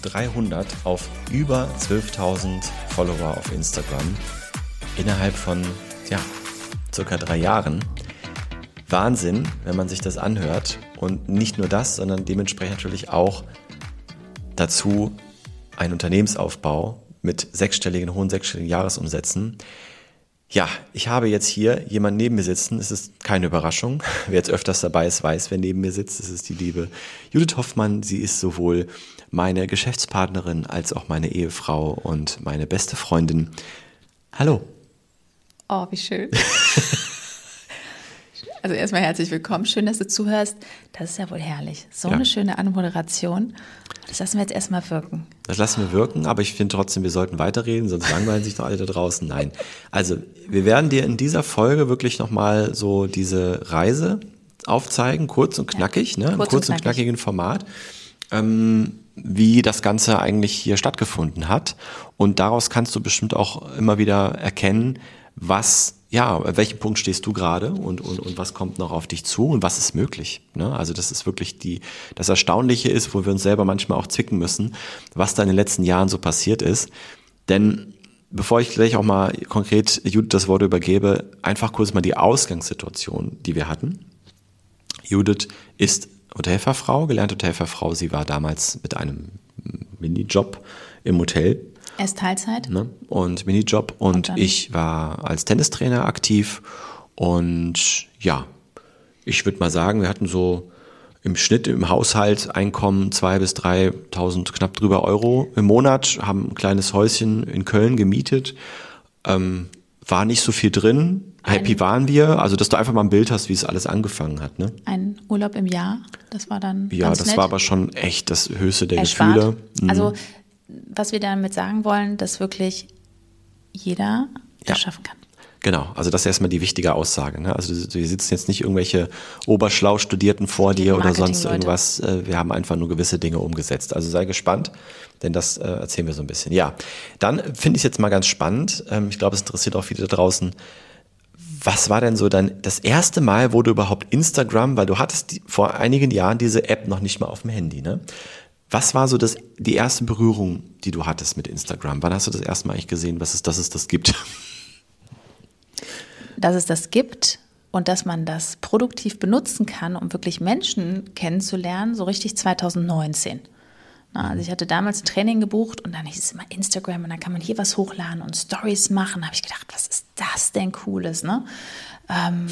Von 300 auf über 12.000 Follower auf Instagram innerhalb von ja, circa drei Jahren. Wahnsinn, wenn man sich das anhört. Und nicht nur das, sondern dementsprechend natürlich auch dazu ein Unternehmensaufbau mit sechsstelligen, hohen sechsstelligen Jahresumsätzen. Ja, ich habe jetzt hier jemanden neben mir sitzen. Es ist keine Überraschung. Wer jetzt öfters dabei ist, weiß, wer neben mir sitzt. Es ist die liebe Judith Hoffmann. Sie ist sowohl meine Geschäftspartnerin als auch meine Ehefrau und meine beste Freundin. Hallo. Oh, wie schön. also erstmal herzlich willkommen. Schön, dass du zuhörst. Das ist ja wohl herrlich. So ja. eine schöne Anmoderation. Das lassen wir jetzt erstmal wirken. Das lassen wir wirken, aber ich finde trotzdem, wir sollten weiterreden, sonst langweilen sich doch alle da draußen. Nein. Also, wir werden dir in dieser Folge wirklich nochmal so diese Reise aufzeigen, kurz und knackig, ja, ne? Kurz, kurz und, und knackigen Format. Ähm, wie das Ganze eigentlich hier stattgefunden hat. Und daraus kannst du bestimmt auch immer wieder erkennen, was, ja, an welchem Punkt stehst du gerade und, und, und was kommt noch auf dich zu und was ist möglich. Ne? Also das ist wirklich die, das Erstaunliche ist, wo wir uns selber manchmal auch zwicken müssen, was da in den letzten Jahren so passiert ist. Denn bevor ich gleich auch mal konkret Judith das Wort übergebe, einfach kurz mal die Ausgangssituation, die wir hatten. Judith ist Hotelfachfrau, gelernte Hotelfachfrau. Sie war damals mit einem Minijob im Hotel er ist Teilzeit. Ne? Und Minijob. Und, und ich war als Tennistrainer aktiv. Und ja, ich würde mal sagen, wir hatten so im Schnitt im Haushalt Einkommen 2.000 bis 3.000, knapp drüber Euro im Monat, haben ein kleines Häuschen in Köln gemietet. Ähm, war nicht so viel drin. Happy waren wir. Also, dass du einfach mal ein Bild hast, wie es alles angefangen hat. Ne? Ein Urlaub im Jahr, das war dann. Ja, das nett. war aber schon echt das höchste der Erspart. Gefühle. Mhm. Also, was wir damit sagen wollen, dass wirklich jeder das ja. schaffen kann. Genau, also das ist erstmal die wichtige Aussage. Ne? Also wir sitzen jetzt nicht irgendwelche oberschlau Studierten vor dir oder sonst irgendwas. Äh, wir haben einfach nur gewisse Dinge umgesetzt. Also sei gespannt, denn das äh, erzählen wir so ein bisschen. Ja, dann finde ich es jetzt mal ganz spannend. Ähm, ich glaube, es interessiert auch viele da draußen. Was war denn so dann das erste Mal, wo du überhaupt Instagram, weil du hattest die, vor einigen Jahren diese App noch nicht mal auf dem Handy, ne? Was war so das, die erste Berührung, die du hattest mit Instagram? Wann hast du das erste Mal eigentlich gesehen, was es, dass es das gibt? Dass es das gibt und dass man das produktiv benutzen kann, um wirklich Menschen kennenzulernen, so richtig 2019. Also ich hatte damals ein Training gebucht und dann hieß es immer Instagram und dann kann man hier was hochladen und Stories machen. Da habe ich gedacht, was ist das denn Cooles, ne? Ähm,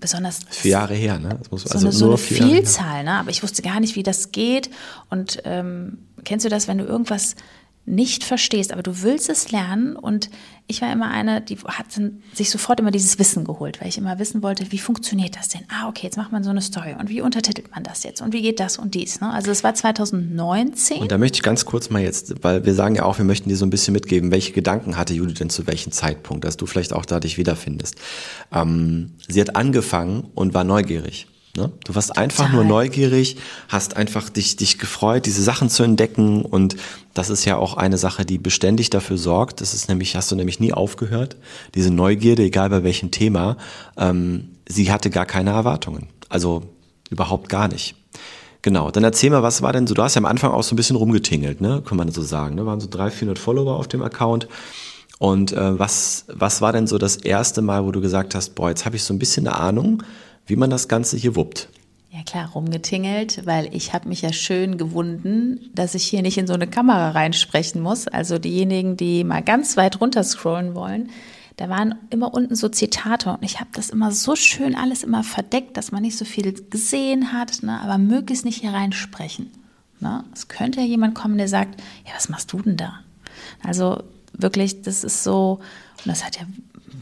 besonders. Vier Jahre her, ne? Muss, so also eine, so eine Vielzahl, ne? Aber ich wusste gar nicht, wie das geht. Und ähm, kennst du das, wenn du irgendwas nicht verstehst, aber du willst es lernen. Und ich war immer eine, die hat sich sofort immer dieses Wissen geholt, weil ich immer wissen wollte, wie funktioniert das denn? Ah, okay, jetzt macht man so eine Story. Und wie untertitelt man das jetzt? Und wie geht das und dies? Ne? Also es war 2019. Und da möchte ich ganz kurz mal jetzt, weil wir sagen ja auch, wir möchten dir so ein bisschen mitgeben, welche Gedanken hatte Judith denn zu welchem Zeitpunkt, dass du vielleicht auch da dich wiederfindest. Ähm, sie hat angefangen und war neugierig. Ne? Du warst einfach Total. nur neugierig, hast einfach dich, dich gefreut, diese Sachen zu entdecken. Und das ist ja auch eine Sache, die beständig dafür sorgt. Das ist nämlich, hast du nämlich nie aufgehört. Diese Neugierde, egal bei welchem Thema, ähm, sie hatte gar keine Erwartungen. Also überhaupt gar nicht. Genau, dann erzähl mal, was war denn so, du hast ja am Anfang auch so ein bisschen rumgetingelt, ne? kann man so sagen. Ne? Waren so 300, 400 Follower auf dem Account. Und äh, was, was war denn so das erste Mal, wo du gesagt hast, boah, jetzt habe ich so ein bisschen eine Ahnung, wie man das Ganze hier wuppt. Ja klar, rumgetingelt, weil ich habe mich ja schön gewunden, dass ich hier nicht in so eine Kamera reinsprechen muss. Also diejenigen, die mal ganz weit runter scrollen wollen, da waren immer unten so Zitate und ich habe das immer so schön alles immer verdeckt, dass man nicht so viel gesehen hat, ne? aber möglichst nicht hier reinsprechen. Ne? Es könnte ja jemand kommen, der sagt, ja, was machst du denn da? Also wirklich, das ist so, und das hat ja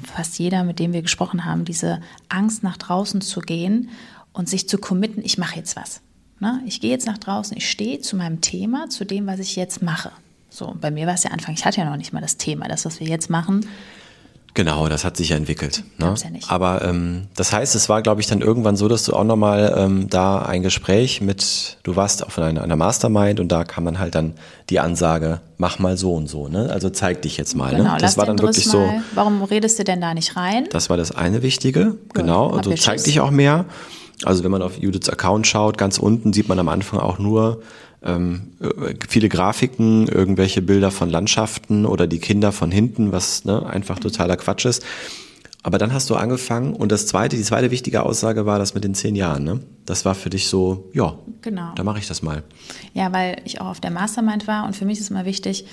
fast jeder, mit dem wir gesprochen haben, diese Angst nach draußen zu gehen und sich zu committen, ich mache jetzt was. Ne? Ich gehe jetzt nach draußen, ich stehe zu meinem Thema, zu dem, was ich jetzt mache. So, bei mir war es ja Anfang, ich hatte ja noch nicht mal das Thema. Das, was wir jetzt machen, Genau, das hat sich ja entwickelt. Ne? Gab's ja nicht. Aber ähm, das heißt, es war, glaube ich, dann irgendwann so, dass du auch nochmal ähm, da ein Gespräch mit, du warst auf einer, einer Mastermind und da kam dann halt dann die Ansage, mach mal so und so, ne? Also zeig dich jetzt mal. genau, ne? Das war dann wirklich Driss so. mal, warum redest du denn da nicht rein? Das war das eine Wichtige, genau. hab Also zeig dich auch mehr. Also wenn man auf Judiths Account schaut, ganz unten sieht man am Anfang auch nur ähm, äh, viele Grafiken, irgendwelche Bilder von Landschaften oder die Kinder von hinten, was ne, einfach totaler Quatsch ist. Aber dann hast du angefangen und das zweite, die zweite wichtige Aussage war das mit den zehn Jahren. Ne? Das war für dich so, ja, Genau. da mache ich das mal. Ja, weil ich auch auf der Mastermind war und für mich ist immer wichtig,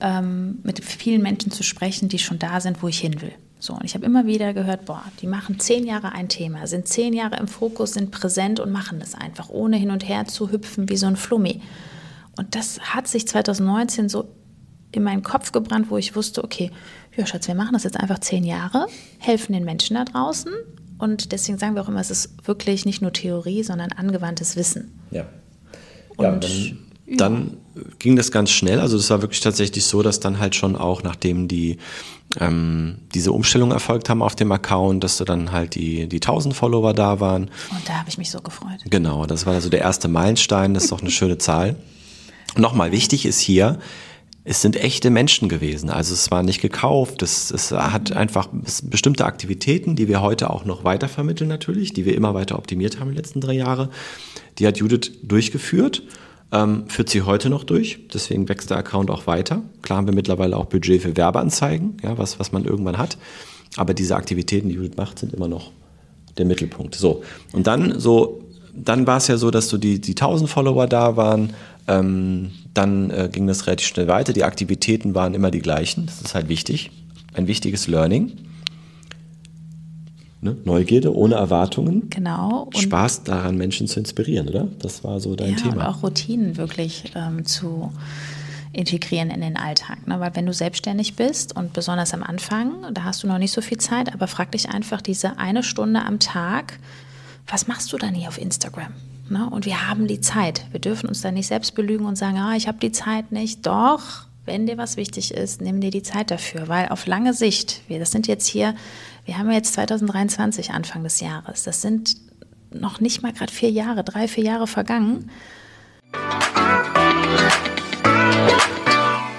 ähm, mit vielen Menschen zu sprechen, die schon da sind, wo ich hin will. So, und ich habe immer wieder gehört, boah, die machen zehn Jahre ein Thema, sind zehn Jahre im Fokus, sind präsent und machen das einfach, ohne hin und her zu hüpfen wie so ein Flummi. Und das hat sich 2019 so in meinen Kopf gebrannt, wo ich wusste, okay, ja, Schatz, wir machen das jetzt einfach zehn Jahre, helfen den Menschen da draußen. Und deswegen sagen wir auch immer, es ist wirklich nicht nur Theorie, sondern angewandtes Wissen. Ja. Ja, Und- dann, dann ging das ganz schnell. Also das war wirklich tatsächlich so, dass dann halt schon auch, nachdem die ähm, diese Umstellung erfolgt haben auf dem Account, dass du dann halt die, die 1000 Follower da waren. Und da habe ich mich so gefreut. Genau, das war also der erste Meilenstein. Das ist auch eine schöne Zahl. Nochmal wichtig ist hier, es sind echte Menschen gewesen. Also es war nicht gekauft. Es, es hat einfach bestimmte Aktivitäten, die wir heute auch noch weitervermitteln natürlich, die wir immer weiter optimiert haben in den letzten drei Jahre. Die hat Judith durchgeführt, ähm, führt sie heute noch durch. Deswegen wächst der Account auch weiter. Klar haben wir mittlerweile auch Budget für Werbeanzeigen, ja, was, was man irgendwann hat. Aber diese Aktivitäten, die Judith macht, sind immer noch der Mittelpunkt. So. Und dann so, dann war es ja so, dass so die, die 1000 Follower da waren. Ähm, dann äh, ging das relativ schnell weiter. Die Aktivitäten waren immer die gleichen. Das ist halt wichtig. Ein wichtiges Learning. Ne? Neugierde ohne Erwartungen. Genau. Und, Spaß daran, Menschen zu inspirieren, oder? Das war so dein ja, und Thema. auch Routinen wirklich ähm, zu integrieren in den Alltag. Ne? Weil wenn du selbstständig bist und besonders am Anfang, da hast du noch nicht so viel Zeit, aber frag dich einfach diese eine Stunde am Tag, was machst du dann hier auf Instagram? Ne? Und wir haben die Zeit. Wir dürfen uns da nicht selbst belügen und sagen, ah, ich habe die Zeit nicht. Doch, wenn dir was wichtig ist, nimm dir die Zeit dafür, weil auf lange Sicht, wir, das sind jetzt hier, wir haben jetzt 2023 Anfang des Jahres, das sind noch nicht mal gerade vier Jahre, drei, vier Jahre vergangen.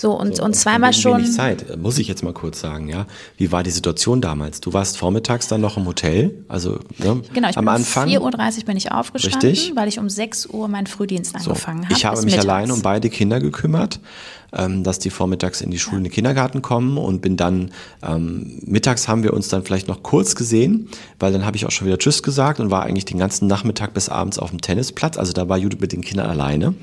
So, und, So, und zweimal schon. Wenig Zeit, äh, muss ich jetzt mal kurz sagen, ja. Wie war die Situation damals? Du warst vormittags dann noch im Hotel, also ne, Genau, ich am bin Anfang. um 4.30 Uhr bin ich aufgestanden, Richtig. weil ich um 6 Uhr meinen Frühdienst So, angefangen habe. ich habe mich mittags. allein um beide Kinder gekümmert, ähm, dass die vormittags in die Schule, in den Kindergarten kommen und bin dann, ähm, mittags haben wir uns dann vielleicht noch kurz gesehen, weil dann habe ich auch schon wieder Tschüss gesagt und war eigentlich den ganzen Nachmittag bis abends auf dem Tennisplatz. Also da war Judith mit den Kindern alleine.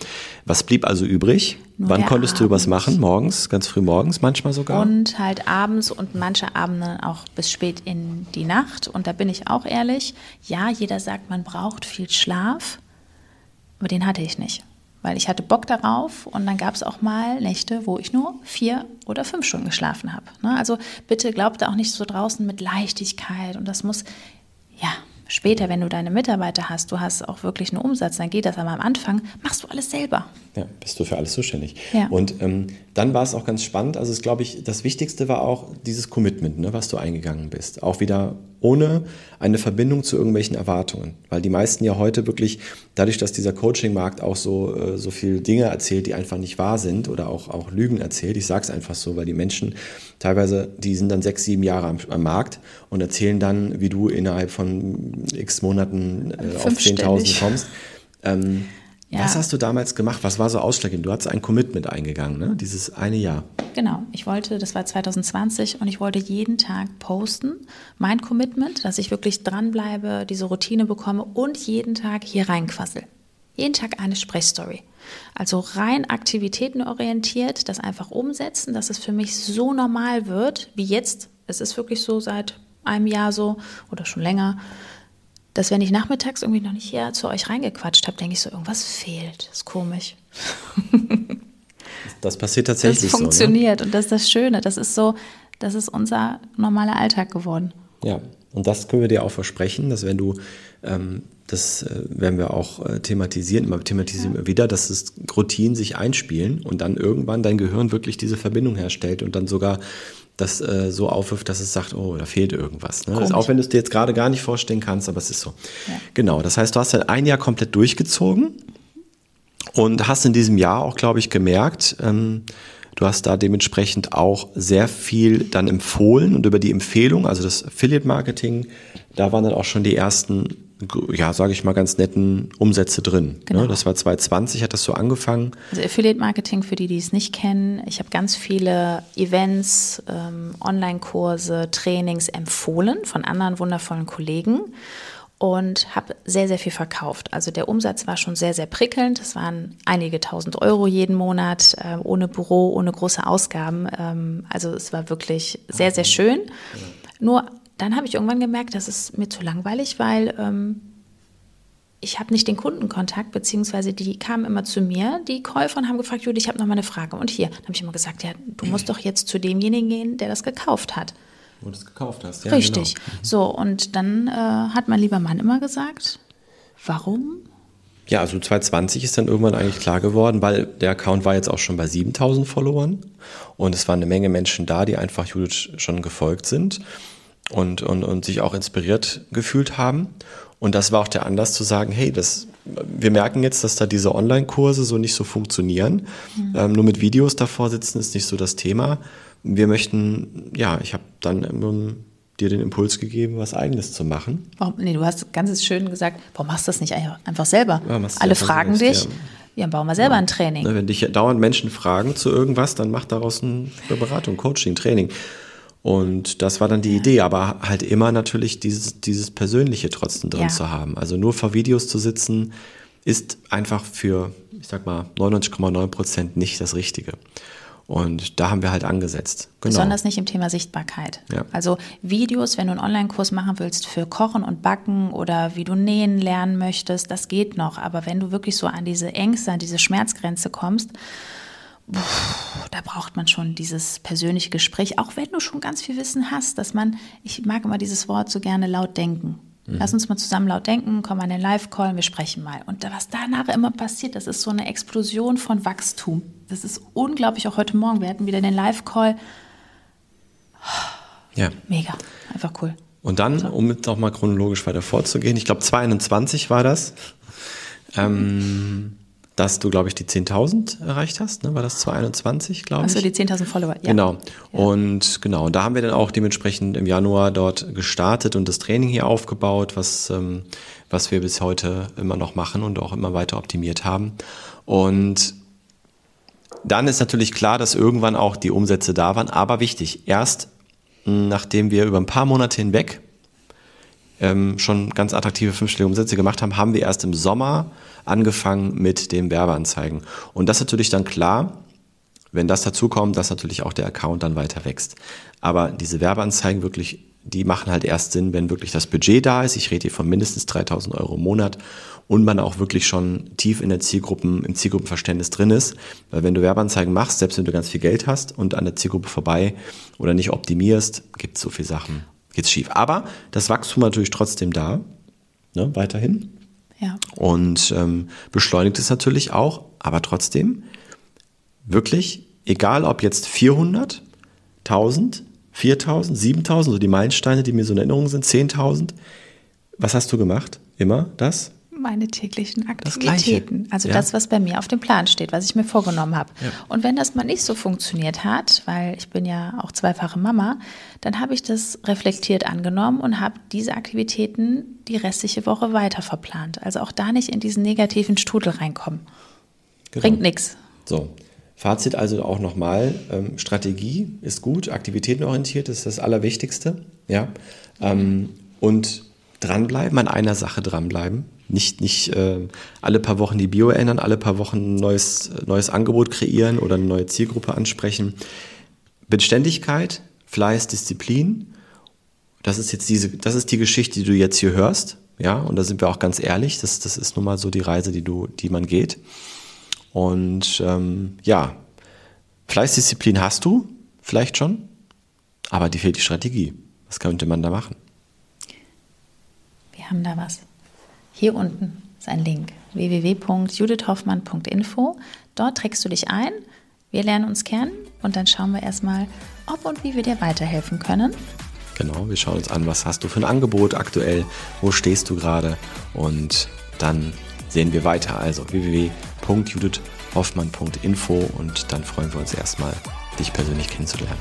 Was blieb also übrig? Nur Wann konntest du was Abend. machen? Morgens, ganz früh morgens manchmal sogar? Und halt abends und manche Abende auch bis spät in die Nacht. Und da bin ich auch ehrlich. Ja, jeder sagt, man braucht viel Schlaf. Aber den hatte ich nicht. Weil ich hatte Bock darauf und dann gab es auch mal Nächte, wo ich nur vier oder fünf Stunden geschlafen habe. Ne? Also bitte glaubt da auch nicht so draußen mit Leichtigkeit und das muss, ja, später, wenn du deine Mitarbeiter hast, du hast auch wirklich einen Umsatz, dann geht das, aber am Anfang machst du alles selber. Ja, bist du für alles zuständig. Ja. Und ähm, dann war es auch ganz spannend. Also, es glaube ich, das Wichtigste war auch dieses Commitment, ne, was du eingegangen bist. Auch wieder ohne eine Verbindung zu irgendwelchen Erwartungen. Weil die meisten ja heute wirklich, dadurch, dass dieser Coaching-Markt auch so, äh, so viele Dinge erzählt, die einfach nicht wahr sind oder auch, auch Lügen erzählt. Ich sage es einfach so, weil die Menschen teilweise, die sind dann sechs, sieben Jahre am, am Markt und erzählen dann, wie du innerhalb von x Monaten äh, auf Fünfstellig. 10.000 kommst. Ähm, Ja. Was hast du damals gemacht? Was war so ausschlaggebend? Du hast ein Commitment eingegangen, ne? dieses eine Jahr. Genau, ich wollte, das war 2020 und ich wollte jeden Tag posten, mein Commitment, dass ich wirklich dranbleibe, diese Routine bekomme und jeden Tag hier reinquassel. Jeden Tag eine Sprechstory. Also rein aktivitätenorientiert, das einfach umsetzen, dass es für mich so normal wird, wie jetzt. Es ist wirklich so seit einem Jahr so oder schon länger, dass wenn ich nachmittags irgendwie noch nicht hier zu euch reingequatscht habe, denke ich so, irgendwas fehlt. Das ist komisch. Das passiert tatsächlich das funktioniert so, ne? und das ist das Schöne. Das ist so, das ist unser normaler Alltag geworden. Ja, und das können wir dir auch versprechen, dass wenn du, ähm, das äh, werden wir auch äh, thematisieren, immer thematisieren ja. wieder, dass es Routinen sich einspielen und dann irgendwann dein Gehirn wirklich diese Verbindung herstellt und dann sogar das äh, so aufwirft, dass es sagt, oh, da fehlt irgendwas. Ne? Das, auch wenn du es dir jetzt gerade gar nicht vorstellen kannst, aber es ist so. Ja. Genau, das heißt, du hast dann ein Jahr komplett durchgezogen und hast in diesem Jahr auch, glaube ich, gemerkt, ähm, du hast da dementsprechend auch sehr viel dann empfohlen und über die Empfehlung, also das Affiliate Marketing, da waren dann auch schon die ersten ja, sage ich mal, ganz netten Umsätze drin. Ne? Genau. Ne? Das war 2020, hat das so angefangen. Also Affiliate Marketing, für die, die es nicht kennen, ich habe ganz viele Events, ähm, Online-Kurse, Trainings empfohlen von anderen wundervollen Kollegen und habe sehr, sehr viel verkauft. Also der Umsatz war schon sehr, sehr prickelnd. Es waren einige tausend Euro jeden Monat, äh, ohne Büro, ohne große Ausgaben. Ähm, also es war wirklich sehr, sehr schön. Nur dann habe ich irgendwann gemerkt, das ist mir zu langweilig, weil ähm, ich habe nicht den Kundenkontakt, beziehungsweise die kamen immer zu mir, die Käufer, und haben gefragt, Judy, ich habe noch mal eine Frage. Und hier, dann habe ich immer gesagt, ja, du musst doch jetzt zu demjenigen gehen, der das gekauft hat. Wo du es gekauft hast, ja. Richtig. Genau. So, und dann äh, hat mein lieber Mann immer gesagt, warum? Ja, also 2020 ist dann irgendwann eigentlich klar geworden, weil der Account war jetzt auch schon bei 7000 Followern und es waren eine Menge Menschen da, die einfach Judith schon gefolgt sind und, und, und sich auch inspiriert gefühlt haben. Und das war auch der Anlass zu sagen, hey, das, wir merken jetzt, dass da diese Online-Kurse so nicht so funktionieren. Mhm. Ähm, nur mit Videos davor sitzen ist nicht so das Thema. Wir möchten, ja, ich habe dann ähm, dir den Impuls gegeben, was Eigenes zu machen. Warum, nee, du hast ganz schön gesagt, warum machst du das nicht einfach selber? Ja, Alle fragen selbst, dich. Ja. Ja, bauen wir selber ja. ein Training. Wenn dich dauernd Menschen fragen zu irgendwas, dann mach daraus eine Beratung, Coaching, Training. Und das war dann die Idee, aber halt immer natürlich dieses, dieses Persönliche trotzdem drin ja. zu haben. Also nur vor Videos zu sitzen, ist einfach für, ich sag mal, 99,9 Prozent nicht das Richtige. Und da haben wir halt angesetzt. Genau. Besonders nicht im Thema Sichtbarkeit. Ja. Also Videos, wenn du einen Online-Kurs machen willst für Kochen und Backen oder wie du nähen lernen möchtest, das geht noch. Aber wenn du wirklich so an diese Ängste, an diese Schmerzgrenze kommst, da braucht man schon dieses persönliche Gespräch, auch wenn du schon ganz viel Wissen hast, dass man, ich mag immer dieses Wort so gerne laut denken. Mhm. Lass uns mal zusammen laut denken, komm an den Live-Call, wir sprechen mal. Und was danach immer passiert, das ist so eine Explosion von Wachstum. Das ist unglaublich, auch heute Morgen. Wir hatten wieder den Live-Call. Ja. Mega, einfach cool. Und dann, so. um jetzt auch mal chronologisch weiter vorzugehen, ich glaube 22 war das. Ähm, dass du, glaube ich, die 10.000 erreicht hast. Ne? War das 2021, glaube ich? Achso, die 10.000 Follower, ja. Genau. Ja. Und genau, und da haben wir dann auch dementsprechend im Januar dort gestartet und das Training hier aufgebaut, was, ähm, was wir bis heute immer noch machen und auch immer weiter optimiert haben. Und dann ist natürlich klar, dass irgendwann auch die Umsätze da waren, aber wichtig, erst nachdem wir über ein paar Monate hinweg ähm, schon ganz attraktive fünfstellige Umsätze gemacht haben, haben wir erst im Sommer angefangen mit dem Werbeanzeigen. Und das ist natürlich dann klar, wenn das dazu kommt, dass natürlich auch der Account dann weiter wächst. Aber diese Werbeanzeigen wirklich, die machen halt erst Sinn, wenn wirklich das Budget da ist. Ich rede hier von mindestens 3000 Euro im Monat und man auch wirklich schon tief in der Zielgruppen, im Zielgruppenverständnis drin ist. Weil wenn du Werbeanzeigen machst, selbst wenn du ganz viel Geld hast und an der Zielgruppe vorbei oder nicht optimierst, gibt es so viele Sachen, geht's schief. Aber das Wachstum natürlich trotzdem da, ne, weiterhin. Ja. Und ähm, beschleunigt es natürlich auch, aber trotzdem wirklich, egal ob jetzt 400, 1000, 4000, 7000, so die Meilensteine, die mir so in Erinnerung sind, 10.000. Was hast du gemacht? Immer das? Meine täglichen Aktivitäten. Also ja. das, was bei mir auf dem Plan steht, was ich mir vorgenommen habe. Ja. Und wenn das mal nicht so funktioniert hat, weil ich bin ja auch zweifache Mama, dann habe ich das reflektiert angenommen und habe diese Aktivitäten die restliche Woche weiter verplant. Also auch da nicht in diesen negativen Strudel reinkommen. Genau. Bringt nichts. So. Fazit also auch nochmal, ähm, Strategie ist gut, aktivitätenorientiert ist das Allerwichtigste. Ja? Ähm, und dranbleiben, an einer Sache dranbleiben. Nicht, nicht äh, alle paar Wochen die Bio ändern, alle paar Wochen ein neues, neues Angebot kreieren oder eine neue Zielgruppe ansprechen. Beständigkeit, Fleiß, Disziplin. Das ist jetzt diese, das ist die Geschichte, die du jetzt hier hörst. Ja, und da sind wir auch ganz ehrlich. Das, das ist nun mal so die Reise, die du, die man geht. Und ähm, ja, Fleißdisziplin hast du, vielleicht schon, aber die fehlt die Strategie. Was könnte man da machen? Haben da was. Hier unten ist ein Link www.judithhoffmann.info. Dort trägst du dich ein. Wir lernen uns kennen und dann schauen wir erstmal, ob und wie wir dir weiterhelfen können. Genau, wir schauen uns an, was hast du für ein Angebot aktuell, wo stehst du gerade und dann sehen wir weiter. Also www.judithhoffmann.info und dann freuen wir uns erstmal, dich persönlich kennenzulernen.